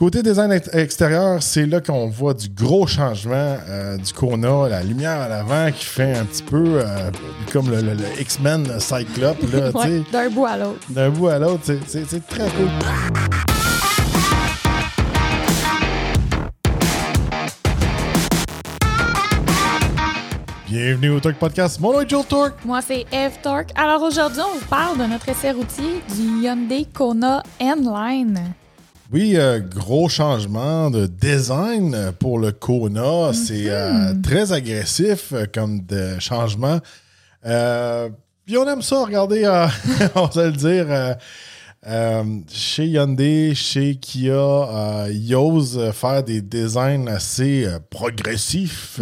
Côté design ex- extérieur, c'est là qu'on voit du gros changement euh, du Kona, la lumière à l'avant qui fait un petit peu euh, comme le, le- le X-Men Cyclope, là, tu sais. Ouais, d'un bout à l'autre. D'un bout à l'autre, c'est très cool. Bienvenue au Talk Podcast. Mon nom est Joe Torque. Moi, c'est Eve Torque. Alors aujourd'hui, on vous parle de notre essai routier du Hyundai Kona N-Line. Oui, euh, gros changement de design pour le Kona. C'est euh, très agressif euh, comme de changement. Euh, puis on aime ça, regardez, on va le dire. Euh, chez Hyundai, chez Kia, euh, ils osent faire des designs assez euh, progressifs.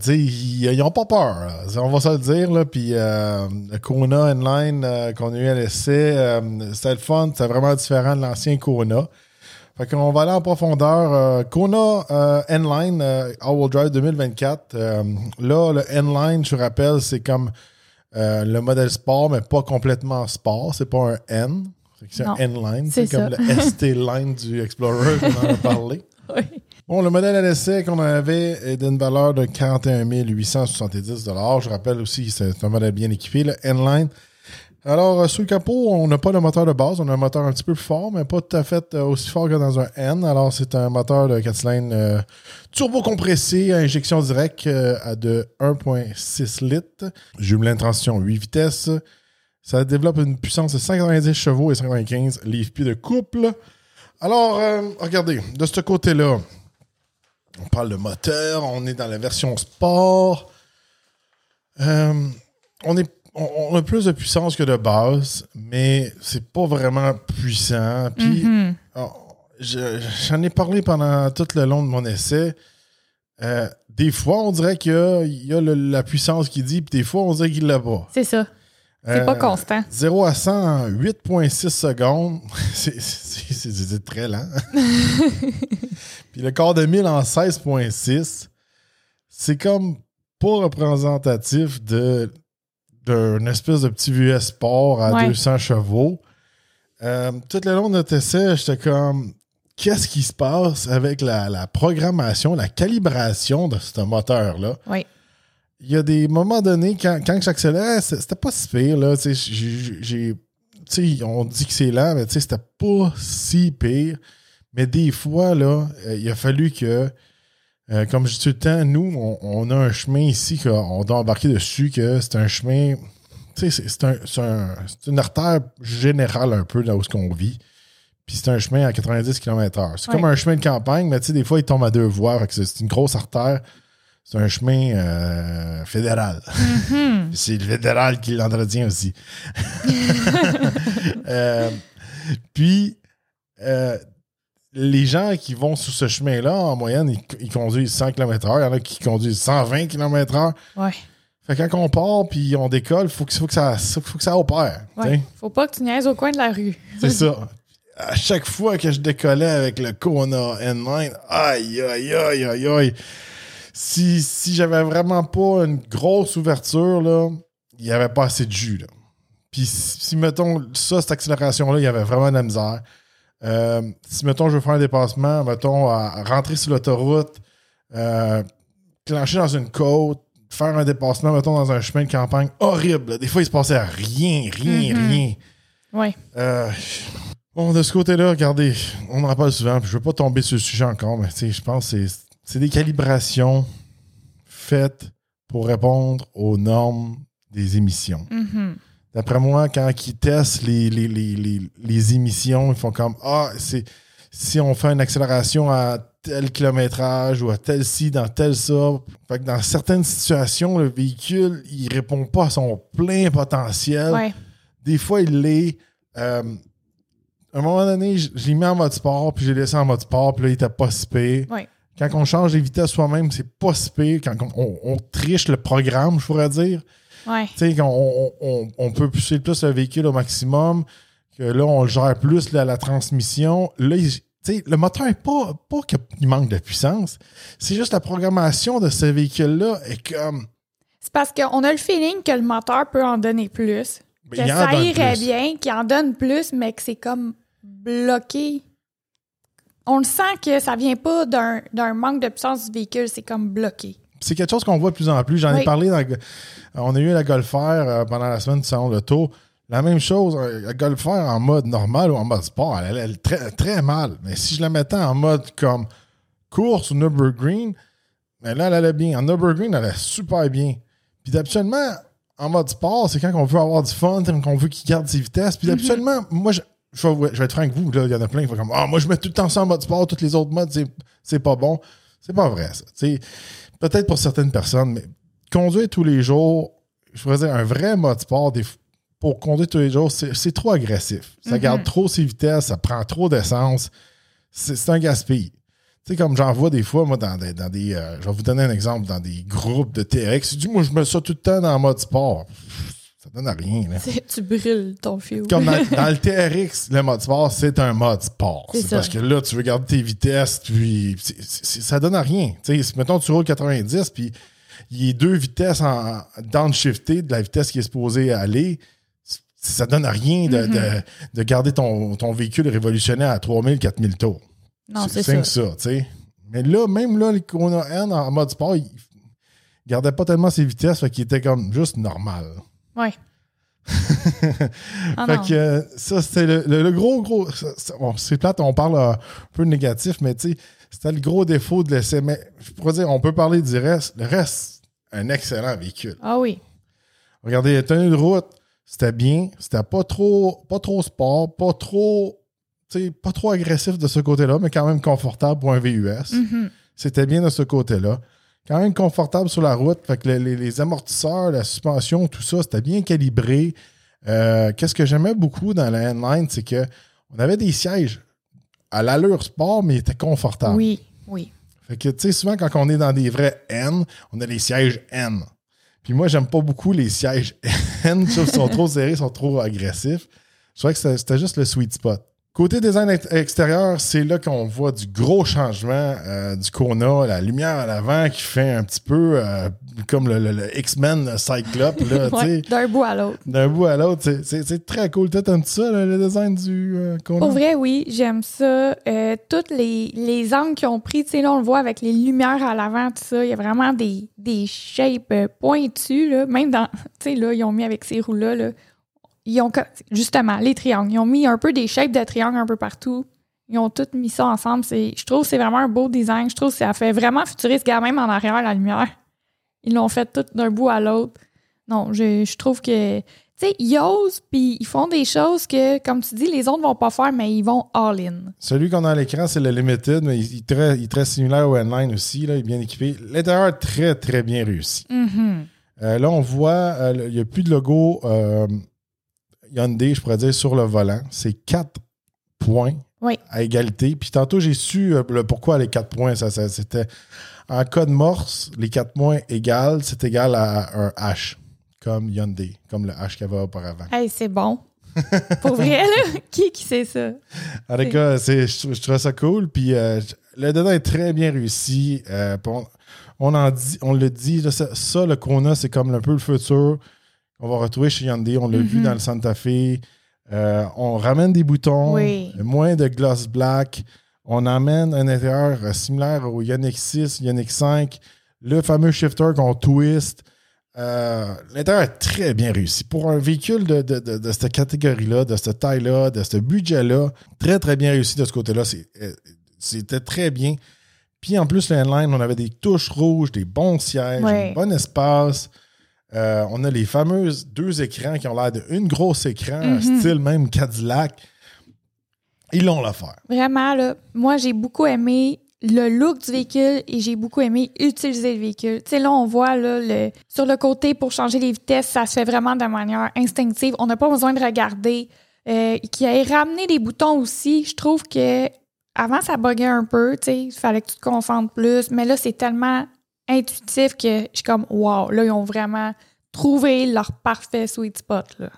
sais, ils n'ont pas peur. là. On va se le dire. Là. Puis Kona Inline qu'on a eu à l'essai, c'était le fun. C'était vraiment différent de l'ancien Kona. Fait qu'on va aller en profondeur. Kona N-Line euh, All-Wheel Drive 2024. Euh, là, le N-Line, je rappelle, c'est comme euh, le modèle sport, mais pas complètement sport. C'est pas un N. C'est un N-Line. c'est comme le ST-Line du Explorer qu'on en a parlé. Oui. Bon, le modèle à l'essai qu'on avait est d'une valeur de 41 870 Je rappelle aussi, c'est un modèle bien équipé, le N-Line. Alors, euh, sous le capot, on n'a pas le moteur de base. On a un moteur un petit peu plus fort, mais pas tout à fait euh, aussi fort que dans un N. Alors, c'est un moteur de 4 cylindres euh, turbo-compressé à injection directe à de 1,6 litres. Jumelin de transition 8 vitesses. Ça développe une puissance de 190 chevaux et 195 livres-pieds de couple. Alors, regardez, de ce côté-là, on parle de moteur, on est dans la version sport. On, est, on, a plus de puissance que de base, mais c'est pas vraiment puissant. Puis, Mhm. oh, je- j'en ai parlé pendant tout le long de mon essai. Euh, des fois, on dirait qu'il y a, il y a le- la puissance qui dit, puis des fois, on dirait qu'il l'a pas. C'est ça. C'est Euh, pas constant. 0 à 100 en 8,6 secondes. C'est très lent. Puis le quart de mille en 16,6. C'est comme pas représentatif de d'un espèce de petit VS Sport à Ouais. 200 chevaux. Euh, tout le long de notre essai, j'étais comme qu'est-ce qui se passe avec la, la programmation, la calibration de ce moteur-là? Oui. il y a des moments donnés, quand, quand j'accélère, c'est- c'était pas si pire. Là, j'ai- on dit que c'est lent, mais c'était pas si pire. Mais des fois, là, euh, il a fallu que, euh, comme je dis tout le temps, nous, on, on a un chemin ici qu'on doit embarquer dessus, que c'est un chemin. Tu sais, c'est- un, une artère générale un peu là où ce qu'on vit. Puis c'est un chemin à 90 km/h. C'est Ouais. comme un chemin de campagne, mais tu sais, des fois, il tombe à deux voies. C'est une grosse artère. C'est un chemin euh, fédéral. Mhm. C'est le fédéral qui l'entretient aussi. Euh, puis, euh, les gens qui vont sur ce chemin-là, en moyenne, ils, ils conduisent 100 km/h. Il y en a qui conduisent 120 km/h. Ouais. Fait que quand on part puis on décolle, il faut que, faut, que ça, faut que ça opère. Ouais. Faut pas que tu niaises au coin de la rue. C'est ça. À chaque fois que je décollais avec le Kona N9, aïe, aïe, aïe, aïe, aïe. Si, si j'avais vraiment pas une grosse ouverture, là, il n'y avait pas assez de jus. Là. Puis si, mettons, ça, cette accélération-là, il y avait vraiment de la misère. Euh, si, mettons, je veux faire un dépassement, mettons, à, rentrer sur l'autoroute, euh, clencher dans une côte, faire un dépassement, mettons, dans un chemin de campagne, horrible. Des fois, il se passait rien, rien, Mhm. rien. Oui. Euh, bon, de ce côté-là, regardez, on en parle souvent, puis je veux pas tomber sur le sujet encore, mais tu sais, je pense que c'est- des calibrations faites pour répondre aux normes des émissions. Mhm. D'après moi, quand ils testent les, les, les, les, les émissions, ils font comme Ah, c'est si on fait une accélération à tel kilométrage ou à tel ci, dans tel ça. Fait que dans certaines situations, le véhicule, il répond pas à son plein potentiel Ouais. des fois, il l'est. Euh, à un moment donné, je, je l'ai mis en mode sport, puis j'ai laissé en mode sport, puis là, il était pas si pire. Ouais. Quand on change les vitesses soi-même, c'est pas si pire. Quand on, on- on triche le programme, je pourrais dire. Ouais. Tu sais, on, on- on peut pousser plus le véhicule au maximum, que là, on le gère plus là, la transmission. Là, il- le moteur n'est pas, pas qu'il manque de puissance. C'est juste la programmation de ce véhicule-là est comme. C'est parce qu'on a le feeling que le moteur peut en donner plus. ben, Que ça irait plus. bien, qu'il en donne plus, mais que c'est comme bloqué on le sent que ça vient pas d'un manque de puissance du véhicule, c'est comme bloqué. C'est quelque chose qu'on voit de plus en plus. J'en ai parlé dans. On a eu la Golf Air euh, pendant la semaine du salon de tour. La même chose, euh, la Golf Air en mode normal ou en mode sport, elle allait très, très mal. Mais si je la mettais en mode comme course ou Nürburgring, mais là, elle allait bien. En Nürburgring, elle allait super bien. Puis d'habituellement, en mode sport, c'est quand on veut avoir du fun, quand on veut qu'il garde ses vitesses. Puis d'habituellement, moi, je, je vais, je vais être franc avec vous, il y en a plein qui font comme Ah, moi, je mets tout le temps ça en mode sport, tous les autres modes, c'est, c'est pas bon. C'est pas vrai, ça. Tu sais, peut-être pour certaines personnes, mais conduire tous les jours, je pourrais dire un vrai mode sport, des, pour conduire tous les jours, c'est, trop agressif. Ça garde trop ses vitesses, ça prend trop d'essence. C'est, un gaspille. Tu sais, comme j'en vois des fois, moi, dans des. Dans des euh, je vais vous donner un exemple, dans des groupes de TRX. Je dis, moi, je mets ça tout le temps dans le mode sport. Ça donne à rien, là. Tu brûles ton fil. Comme dans, dans le TRX, le mode sport, c'est un mode sport. C'est parce que là, tu veux garder tes vitesses, puis ça donne à rien. Tu sais, si, mettons, tu roules 90, puis il y a deux vitesses en, downshiftées de la vitesse qui est supposée aller. Ça donne à rien de, Mm-hmm. de- de garder ton, ton véhicule révolutionné à 3000, 4000 tours. Non, c'est simple ça. ça. Mais là, même là, les Kona N en mode sport, il gardait pas tellement ses vitesses, fait qu'il était comme juste normal. Ouais. Ah fait que euh, ça, c'était le, le- le gros, gros. bon, c'est plate, on parle euh, un peu négatif, mais tu sais, c'était le gros défaut de l'essai. Mais je pourrais dire, on peut parler du reste. Le reste, un excellent véhicule. Ah oui. Regardez, la tenue de route, c'était bien. C'était pas trop, pas trop sport, pas trop, pas trop agressif de ce côté-là, mais quand même confortable pour un VUS. Mhm. C'était bien de ce côté-là. Quand même confortable sur la route. Fait que les, amortisseurs, la suspension, tout ça, c'était bien calibré. Euh, Qu'est-ce que j'aimais beaucoup dans la N-Line, c'est que on avait des sièges à l'allure sport, mais ils étaient confortables. Oui, oui. Fait que, tu sais, souvent, quand on est dans des vrais N, on a les sièges N. Puis moi, j'aime pas beaucoup les sièges N. Je trouve qu'ils sont trop serrés, ils sont trop agressifs. Je trouvais que c'était juste le sweet spot. Côté design ex- extérieur, c'est là qu'on voit du gros changement euh, du Kona, la lumière à l'avant qui fait un petit peu euh, comme le, le- le X-Men Cyclope, Ouais. D'un bout à l'autre. D'un bout à l'autre, c'est- très cool. Toi, t'aimes ça, le, le design du euh, Kona? Pour vrai, oui, j'aime ça. Toutes les, les angles qu'ils ont pris, tu sais, là, on le voit avec les lumières à l'avant, tout ça. Il y a vraiment des, des shapes pointues, là. Même dans, tu sais, là, ils ont mis avec ces roues-là, là. Ils ont, justement, les triangles. Ils ont mis un peu des shapes de triangles un peu partout. Ils ont tous mis ça ensemble. C'est, je trouve que c'est vraiment un beau design. Je trouve que ça fait vraiment futuriste, regarde, même en arrière, la lumière. Ils l'ont fait tout d'un bout à l'autre. Non, je, je trouve que tu sais, ils osent, puis ils font des choses que, comme tu dis, les autres vont pas faire, mais ils vont all-in. Celui qu'on a à l'écran, c'est le Limited, mais il est très, il est très similaire au N-Line aussi. Là, il est bien équipé. L'intérieur est très, très bien réussi. Euh, là, on voit, euh, il n'y a plus de logo euh, Hyundai, je pourrais dire, sur le volant. C'est quatre points Oui. à égalité. Puis tantôt, j'ai su euh, le pourquoi les quatre points. Ça, ça- c'était en code morse, les quatre points égales, c'est égal à un H, comme Hyundai, comme le H qu'il y avait auparavant. Hey, c'est bon. Pour vrai, là, qui qui sait ça? En tout cas, c'est- je, je trouvais ça cool. Puis euh, le dedans est très bien réussi. Euh, on, on en dit, on le dit, ça, le Kona, c'est comme un peu le futur qu'on va retrouver chez Hyundai. On l'a vu Mhm. dans le Santa Fe. Euh, on ramène des boutons, Oui. moins de gloss black. On amène un intérieur euh, similaire au Ioniq 6, Ioniq 5, le fameux shifter qu'on twist. Euh, L'intérieur est très bien réussi. Pour un véhicule de, de- de- de cette catégorie-là, de cette taille-là, de ce budget-là, très, très bien réussi de ce côté-là. C'était très bien. Puis en plus, le on avait des touches rouges, des bons sièges, un bon espace. Euh, on a les fameuses deux écrans qui ont l'air d'une grosse écran, Mhm. style même Cadillac. Ils l'ont l'affaire. Vraiment, là, moi, j'ai beaucoup aimé le look du véhicule et j'ai beaucoup aimé utiliser le véhicule. Tu sais, là, on voit là, le, sur le côté pour changer les vitesses, ça se fait vraiment de manière instinctive. On n'a pas besoin de regarder. Euh, qui ait ramené des boutons aussi, je trouve que avant, ça buguait un peu, tu sais, il fallait que tu te concentres plus, mais là, c'est tellement intuitif que je suis comme, wow, là, ils ont vraiment trouvé leur parfait sweet spot, là.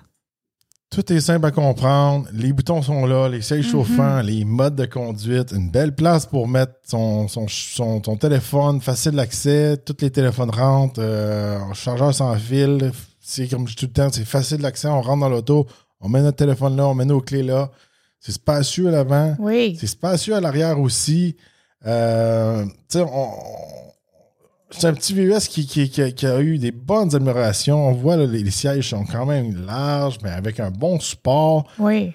Tout est simple à comprendre. Les boutons sont là, les sièges Mhm. chauffants, les modes de conduite, une belle place pour mettre son, son, son- son téléphone, facile d'accès, tous les téléphones rentrent, euh, en chargeur sans fil. C'est comme je dis tout le temps, c'est facile d'accès, on rentre dans l'auto, on met notre téléphone là, on met nos clés là. C'est spacieux à l'avant. Oui. C'est spacieux à l'arrière aussi. Euh, tu sais, on- c'est un petit VUS qui, qui- qui- qui a eu des bonnes améliorations. On voit là, les, les sièges sont quand même larges, mais avec un bon support. Oui.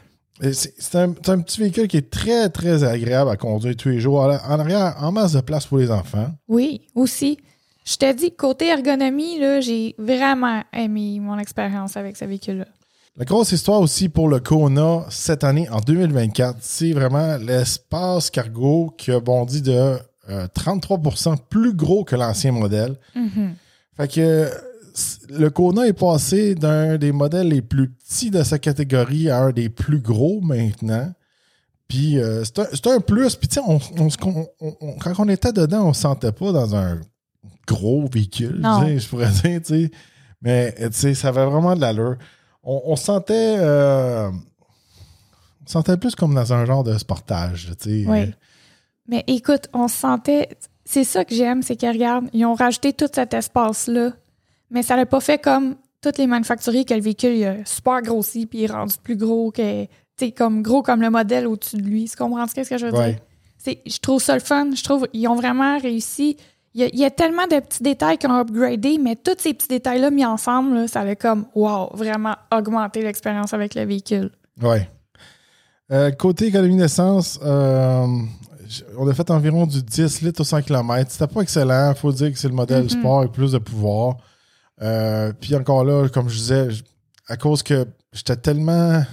C'est un, petit véhicule qui est très, très agréable à conduire tous les jours. En en arrière, en masse de place pour les enfants. Oui, aussi. Je te dis, côté ergonomie, j'ai vraiment aimé mon expérience avec ce véhicule-là. La grosse histoire aussi pour le Kona cette année, en 2024, c'est vraiment l'espace cargo qui a bondi de euh, 33% plus gros que l'ancien modèle. Mhm. Fait que euh, le Kona est passé d'un des modèles les plus petits de sa catégorie à un des plus gros maintenant. Puis euh, c'est un, c'est un plus. Puis tu sais, on, on on- quand on était dedans, on se sentait pas dans un gros véhicule, je pourrais dire, tu sais. Mais euh, tu sais, ça avait vraiment de l'allure. On, on se sentait... euh, on se sentait plus comme dans un genre de sportage, tu sais. Oui. Mais écoute, on se sentait. C'est ça que j'aime, c'est qu'ils regardent, ils ont rajouté tout cet espace-là, mais ça l'a pas fait comme tous les manufacturiers que le véhicule il a super grossi puis il est rendu plus gros que. Tu sais, comme gros comme le modèle au-dessus de lui. Tu comprends ce que je veux Ouais. dire? C'est- Je trouve ça le fun. Je trouve ils ont vraiment réussi. Il y, a, il y a tellement de petits détails qui ont upgradé, mais tous ces petits détails-là mis ensemble, là, ça a comme, wow, vraiment augmenté l'expérience avec le véhicule. Ouais. Euh, côté économie d'essence, euh, on a fait environ du 10 litres au 100 km. C'était pas excellent. Il faut dire que c'est le modèle Mhm. sport avec plus de pouvoir. Euh, Puis encore là, comme je disais, à cause que j'étais tellement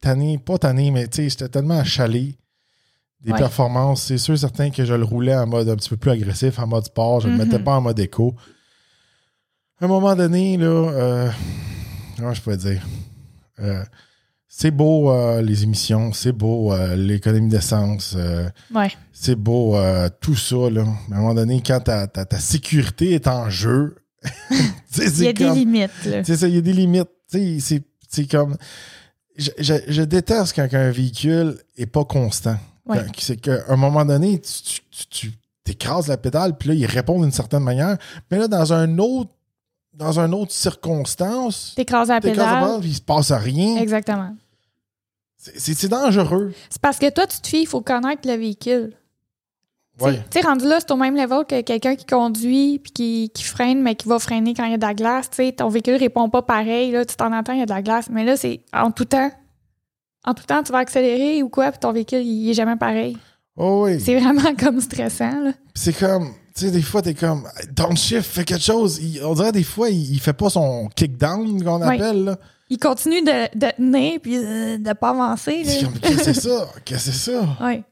tanné, pas tanné, mais tu sais, j'étais tellement achalé des Ouais. performances. C'est sûr certain que je le roulais en mode un petit peu plus agressif, en mode sport. Je ne le Mhm. mettais pas en mode éco. À un moment donné, là, euh, comment je peux dire? Euh, c'est beau euh, les émissions, c'est beau euh, l'économie d'essence, euh, Ouais. c'est beau tout ça. Là. Mais à un moment donné, quand ta, ta- ta sécurité est en jeu, Il y a des limites, c'est ça, il y a des limites. C'est- comme. Je, je- je déteste quand un véhicule est pas constant. Ouais. C'est qu'à un moment donné, tu, tu, tu- t'écrases la pédale, puis là, il répond d'une certaine manière. Mais là, dans un autre, dans une autre circonstance, T'écrases la pédale. puis il se passe rien. Exactement. C'est- dangereux. C'est parce que toi, tu te fies, il faut connaître le véhicule. Ouais. Tu sais, rendu là, c'est au même level que quelqu'un qui conduit puis qui, qui freine, mais qui va freiner quand il y a de la glace. Tu sais, ton véhicule répond pas pareil. Là, tu t'en entends, il y a de la glace. Mais là, c'est en tout temps. En tout temps, tu vas accélérer ou quoi, puis ton véhicule, il est jamais pareil. Oh oui. C'est vraiment comme stressant. C'est comme, tu sais, des fois, t'es comme, downshift, fais quelque chose. Il- on dirait des fois, il, il fait pas son kick-down qu'on Oui. appelle. Là. Il continue de, de tenir puis euh, de pas avancer. C'est comme, qu'est-ce que c'est ça? Qu'est-ce que c'est ça? Ouais.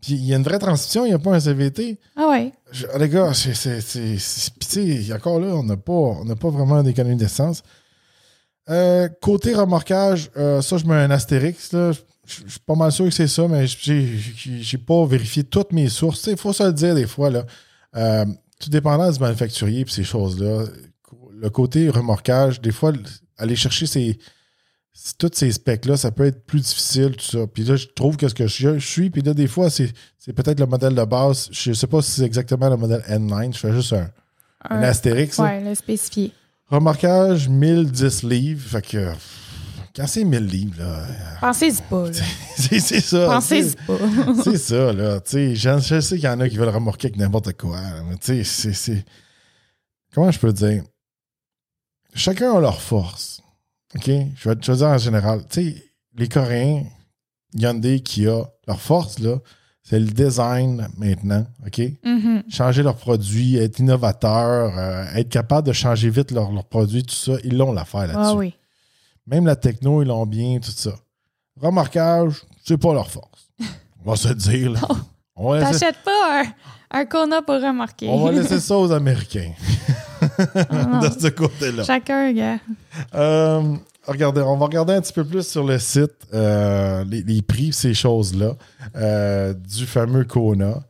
Puis il y a une vraie transmission, il n'y a pas un CVT. Ah ouais. Je- les gars, c'est. c'est- c'est- c'est- Puis tu sais, encore là, on n'a pas, on n'a pas vraiment d'économie d'essence. Euh, côté remorquage, euh, ça, je mets un astérix. là. Je je suis pas mal sûr que c'est ça, mais j'ai j'ai- j'ai pas vérifié toutes mes sources. Il faut se le dire des fois. Là. Euh, tout dépendant du manufacturier et ces choses-là. Le côté remorquage, des fois, aller chercher ces, tous ces specs-là, ça peut être plus difficile, tout ça. Puis là, je trouve que ce que je, je suis, puis là, des fois, c'est c'est peut-être le modèle de base. Je sais pas si c'est exactement le modèle N9. Je fais juste un, un Un- astérix. là. ouais, le spécifié. Remorquage, 1010 livres. Fait que, quand c'est 1000 livres, là, Pensez-y pas. là. c'est ça. Pensez-y pas. C'est ça, là. Tu sais, je, sais qu'il y en a qui veulent remorquer avec n'importe quoi. tu sais, c'est. Comment je peux dire? Chacun a leur force. OK? Je vais, vais dire en général. Tu sais, les Coréens, Hyundai, Kia, leur force, là, c'est le design maintenant. OK? Mhm. Changer leurs produits, être innovateur, euh, être capable de changer vite leurs produits, tout ça, ils l'ont l'affaire là-dessus. Ah oui. Même la techno, ils l'ont bien, tout ça. Remarquage, c'est pas leur force. On va se dire, là. Laisser, T'achètes pas un, un Kona pour remarquer. on va laisser ça aux Américains. De ce côté-là. Chacun, gars. Euh, regardez, on va regarder un petit peu plus sur le site euh, les, les prix, ces choses-là, euh, du fameux Kona.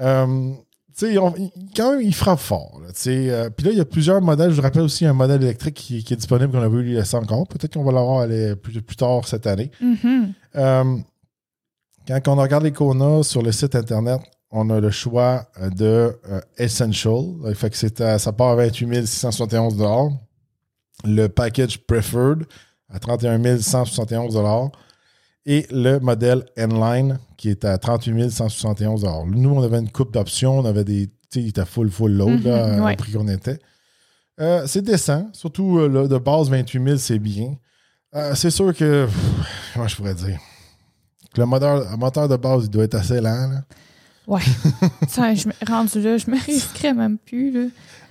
On- quand même, il frappe fort. là, euh, Puis là, il y a plusieurs modèles. Je vous rappelle aussi un modèle électrique qui, qui est disponible qu'on a vu laisser encore. Peut-être qu'on va l'avoir aller plus, plus tard cette année. Mhm. Euh, quand on regarde les Kona sur le site internet, on a le choix euh, de euh, Essential. Fait que c'est à- ça part à 28 671 Le package Preferred à 31 171 et le modèle N-Line qui est à 38 171 Nous, on avait une coupe d'options, on avait des. Tu sais, il était full, full load là, Mhm, ouais. au prix qu'on était. Euh, c'est décent, surtout euh, là, de base 28 000, c'est bien. C'est sûr que. pff, Comment je pourrais dire? Que le moteur, le moteur de base, il doit être assez lent. là. Ouais. Ça, je me, rendu là, je me risquerais même plus. Là.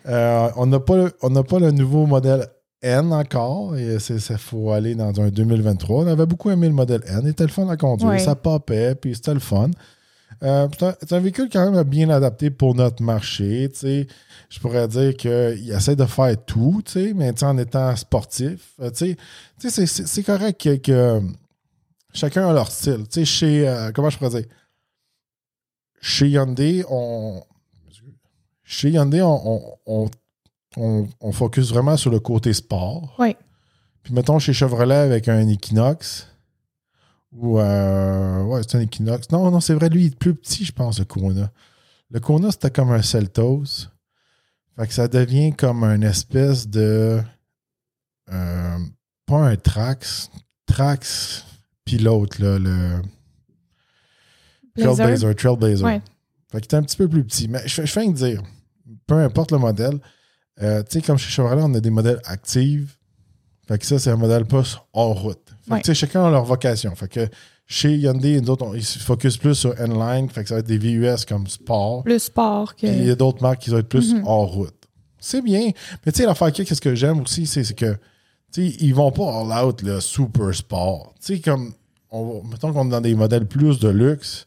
Euh, on n'a pas, on pas le nouveau modèle N encore. Il faut aller dans un 2023. On avait beaucoup aimé le modèle N. Il était le fun à conduire. Ouais. Ça popait, puis c'était le fun. Euh, c'est un, véhicule quand même bien adapté pour notre marché. tu sais. Je pourrais dire qu'il essaie de faire tout, tu sais, mais en étant sportif. euh, c'est- correct que, que chacun a leur style. Tu sais, chez. euh, comment je pourrais dire? Chez Hyundai, on. Chez Hyundai, on, on, on, on- on focus vraiment sur le côté sport. Oui. Puis mettons chez Chevrolet avec un Equinox. Ou euh, ouais, c'est un Equinox. Non, non, c'est vrai, lui, il est plus petit, je pense, le Kona. Le Kona, c'était comme un Celtos. Fait que ça devient comme une espèce de. euh, pas un Trax. Trax, puis l'autre, là, le. Blazer. Trailblazer. Trailblazer. Ouais. Fait qu'il est un petit peu plus petit. Mais je, je fais que dire, peu importe le modèle, euh, tu sais, comme chez Chevrolet, on a des modèles actifs. Fait que ça, c'est un modèle plus hors route. Fait que, Ouais. tu sais, chacun a leur vocation. Fait que chez Hyundai, nous autres, on- ils se focusent plus sur N-Line. Fait que ça va être des VUS comme sport. Plus sport que. Puis il y a d'autres marques qui vont être plus Mhm. hors route. C'est bien. Mais tu sais, l'affaire qui qu'est-ce que j'aime aussi, c'est c'est que, tu sais, ils vont pas all out, le super sport. Tu sais, comme, on, mettons qu'on est dans des modèles plus de luxe,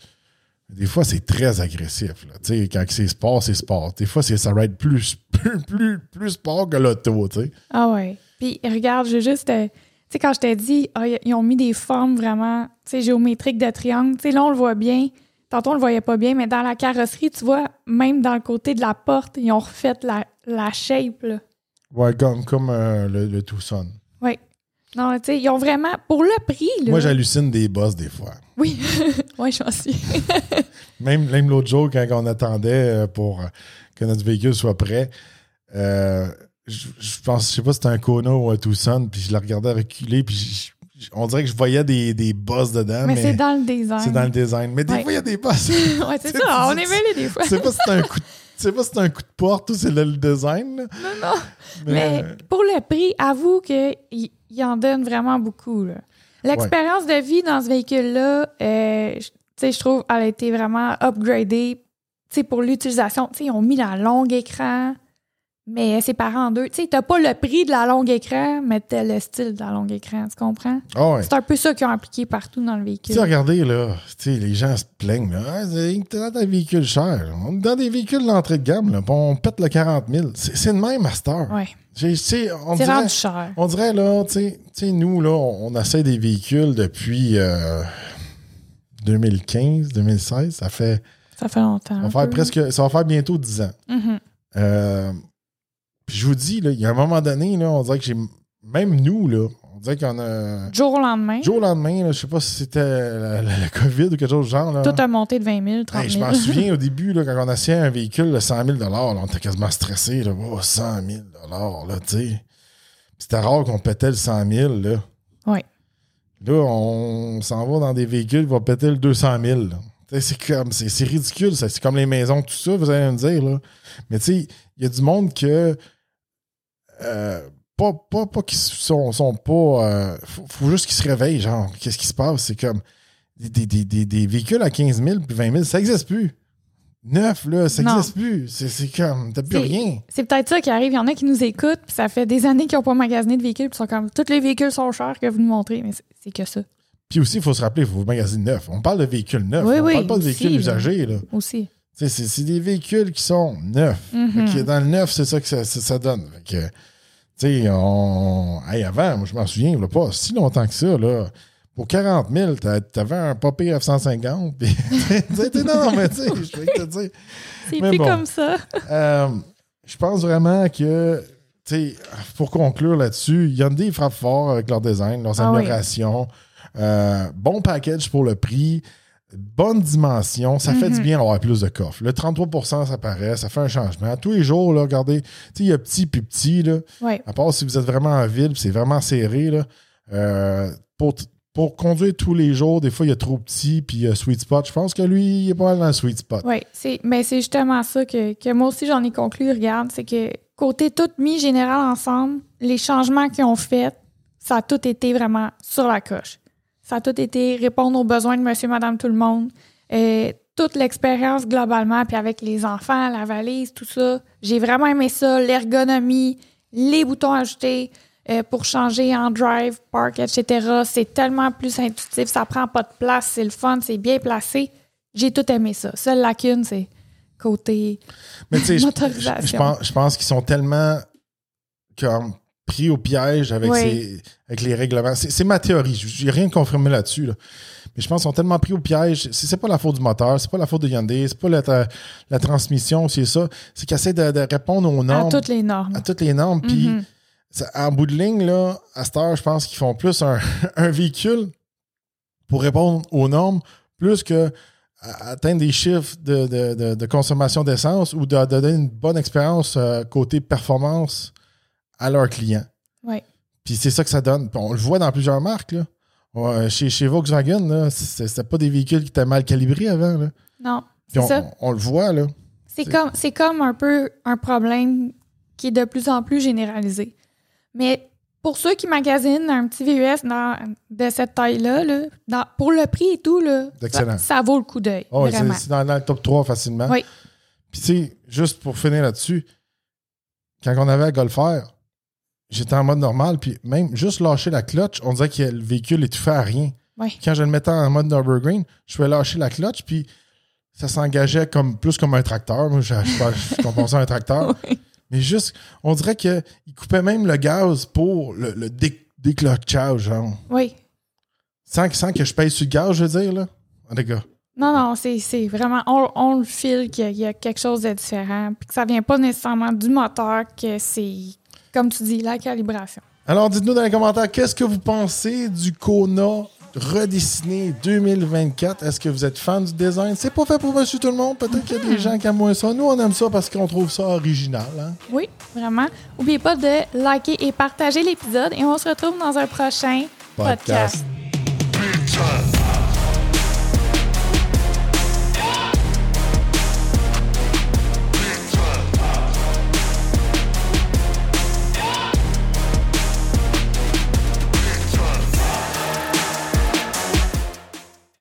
des fois, c'est très agressif. Là. Quand c'est sport, c'est sport. Des fois, ça va être plus, plus, plus, plus sport que l'auto. Ah ouais. Puis regarde, j'ai juste. euh, tu sais, quand je t'ai dit, ah, ils ont mis des formes vraiment, tu sais, géométriques de triangle. Tu sais, là, on le voit bien. Tantôt, on le voyait pas bien, mais dans la carrosserie, tu vois, même dans le côté de la porte, ils ont refait la, la shape, là. Ouais, comme, comme euh, le, le Tucson. Oui. Non, tu sais, ils ont vraiment, pour le prix, là. Moi, j'hallucine des boss des fois. Oui. oui, je suis. Même, même l'autre jour, quand on attendait euh, pour euh, que notre véhicule soit prêt, euh, je, je pense, je sais pas si c'était un Kona ou un Tucson, puis je la regardais reculer, puis je- je- on dirait que je voyais des, des bosses dedans, mais mais, c'est dans le design. c'est dans le design. Mais des Ouais. fois, il y a des bosses. ouais, c'est ça, on est mêlés des fois. Sais pas si c'est un coup de, sais pas si c'est un coup de porte ou c'est le, design. Non, non. Mais pour le prix, avoue qu'il il en donne vraiment beaucoup. là. L'expérience de vie dans ce véhicule-là, euh, je- trouve elle a été vraiment upgradée pour l'utilisation. Ils ont mis la longue écran, mais séparé en deux. Tu sais, t'as pas le prix de la longue écran, mais t'as le style de la longue écran, tu comprends? Ah ouais. C'est un peu ça qu'ils ont appliqué partout dans le Tu véhicule. sais, regardez, là, tu les gens se plaignent, là. Ah, c'est dans des véhicules chers. On est dans des véhicules d'entrée de gamme, là. on pète le 40 000. C'est c'est le même master. Ouais. Tu C'est rendu cher. on dirait, là, tu sais- tu nous, là, on, on essaie des véhicules depuis euh, 2015, 2016. Ça fait, Ça fait longtemps. ça va faire peu. presque, ça va faire bientôt 10 ans. Mhm. Euh, je vous dis, là, il y a un moment donné, là, on dirait que j'ai, même nous, là, on dirait qu'on a, Du jour au lendemain, du jour au lendemain, là, je sais pas si c'était la, la- la COVID ou quelque chose du genre, là. tout a monté de 20 000, 30 Hey, 000. je m'en souviens au début, là, quand on essayait un véhicule de 100 000 là, on était quasiment stressé. Là, oh, 100 000 là, tu sais. C'était rare qu'on pétait le 100 000. Là, Ouais. là on s'en va dans des véhicules qui vont péter le 200 000. là. Tu sais, C'est comme, c'est, c'est ridicule. ça. C'est comme les maisons, tout ça, vous allez me dire. Là. Mais tu sais, il y a du monde que. Euh, pas, pas, pas qu'ils sont, sont pas. euh, faut, faut juste qu'ils se réveillent, genre. Qu'est-ce qui se passe? C'est comme des, des, des, des, des véhicules à 15 000 puis 20 000, ça n'existe plus. Neuf, là, ça n'existe plus. C'est, comme, t'as plus rien. C'est peut-être ça qui arrive. Il y en a qui nous écoutent, puis ça fait des années qu'ils n'ont pas magasiné de véhicules, puis ils sont comme tous les véhicules sont chers que vous nous montrez, mais c'est- que ça Puis aussi, il faut se rappeler, il faut magasiner neuf. On parle de véhicules neufs. Oui, on oui, parle pas de véhicules usagés. Là. aussi. C'est, des véhicules qui sont neufs. Mhm. Dans le neuf, c'est ça que ça, ça- ça donne. Fait que, tu sais, on. Hey, avant, moi, je m'en souviens, là, pas si longtemps que ça, là. Pour 40 000, t'a- t'avais un Popé F-150. Puis, non, mais tu sais, je vais te dire. C'est plus bon. comme ça. Euh, je pense vraiment que, tu sais, pour conclure là-dessus, Hyundai frappe fort avec leur design, leurs Ah oui. améliorations. Euh, bon package pour le prix. Bonne dimension. Ça fait Mhm. du bien d'avoir plus de coffre. Le 33% ça paraît. Ça fait un changement. Tous les jours, là, regardez, il y a petit puis petit, là. Ouais. À part si vous êtes vraiment en ville, c'est vraiment serré, là. euh, pour, pour conduire tous les jours, des fois, il est trop petit, puis il a sweet spot. Je pense que lui, il est pas mal dans le sweet spot. Oui, mais c'est justement ça que, que moi aussi j'en ai conclu. Regarde, c'est que côté tout mis général ensemble, les changements qu'ils ont faits, ça a tout été vraiment sur la coche. Ça a tout été répondre aux besoins de monsieur, madame, tout le monde. Euh, toute l'expérience globalement, puis avec les enfants, la valise, tout ça. J'ai vraiment aimé ça, l'ergonomie, les boutons ajoutés euh, pour changer en drive, park, etc. C'est tellement plus intuitif, ça prend pas de place, c'est le fun, c'est bien placé. J'ai tout aimé ça. Seule lacune, c'est côté Mais je- motorisation. je, je pense, je pense qu'ils sont tellement comme, pris au piège avec, Oui. ces- avec les règlements. C'est ma théorie. Je n'ai rien confirmé là-dessus. là. Mais je pense qu'ils sont tellement pris au piège. C'est pas la faute du moteur, c'est pas la faute de Hyundai, c'est pas la, transmission, c'est ça. C'est qu'ils essaient de, de répondre aux à normes, toutes les normes. à toutes les normes. Puis Mhm. ça- en bout de ligne, là, à cette heure, je pense qu'ils font plus un, un véhicule pour répondre aux normes, plus que à- atteindre des chiffres de, de- de- de consommation d'essence ou de, de donner une bonne expérience euh, côté performance à leurs clients. Oui. Puis c'est ça que ça donne. Puis on le voit dans plusieurs marques. Là. Ouais, chez, chez Volkswagen, c'était pas des véhicules qui étaient mal calibrés avant. Là. Non, Puis on, ça. on- on le voit. Là. C'est comme, c'est comme un peu un problème qui est de plus en plus généralisé. Mais pour ceux qui magasinent un petit VUS dans- de cette taille-là, là, pour le prix et tout, là, ça, ça vaut le coup d'œil. Oh, c'est dans, dans le top 3 facilement. Oui. Puis tu sais, juste pour finir là-dessus, quand on avait à Golf R, j'étais en mode normal, puis même juste lâcher la clutch, on dirait que le véhicule étouffait à rien. Quand je le mettais en mode Nürburgring, je pouvais lâcher la clutch, puis ça s'engageait comme, plus comme un tracteur. Moi, je, je, je compensais un tracteur. Oui. Mais juste, on dirait qu'il coupait même le gaz pour le, le dé- déclotchage, genre. Oui. Sans, que- sans que je paye sur le gaz, je veux dire, là. En tout cas. Non, non, c'est vraiment. On, on le file qu'il y, y a quelque chose de différent. Puis que ça vient pas nécessairement du moteur, que c'est, comme tu dis, la calibration. Alors, dites-nous dans les commentaires, qu'est-ce que vous pensez du Kona redessiné 2024? Est-ce que vous êtes fan du design? C'est pas fait pour monsieur tout le monde. Peut-être qu'il y a des gens qui aiment moins ça. Nous, on aime ça parce qu'on trouve ça original. hein. Oui, vraiment. N'oubliez pas de liker et partager l'épisode et on se retrouve dans un prochain podcast.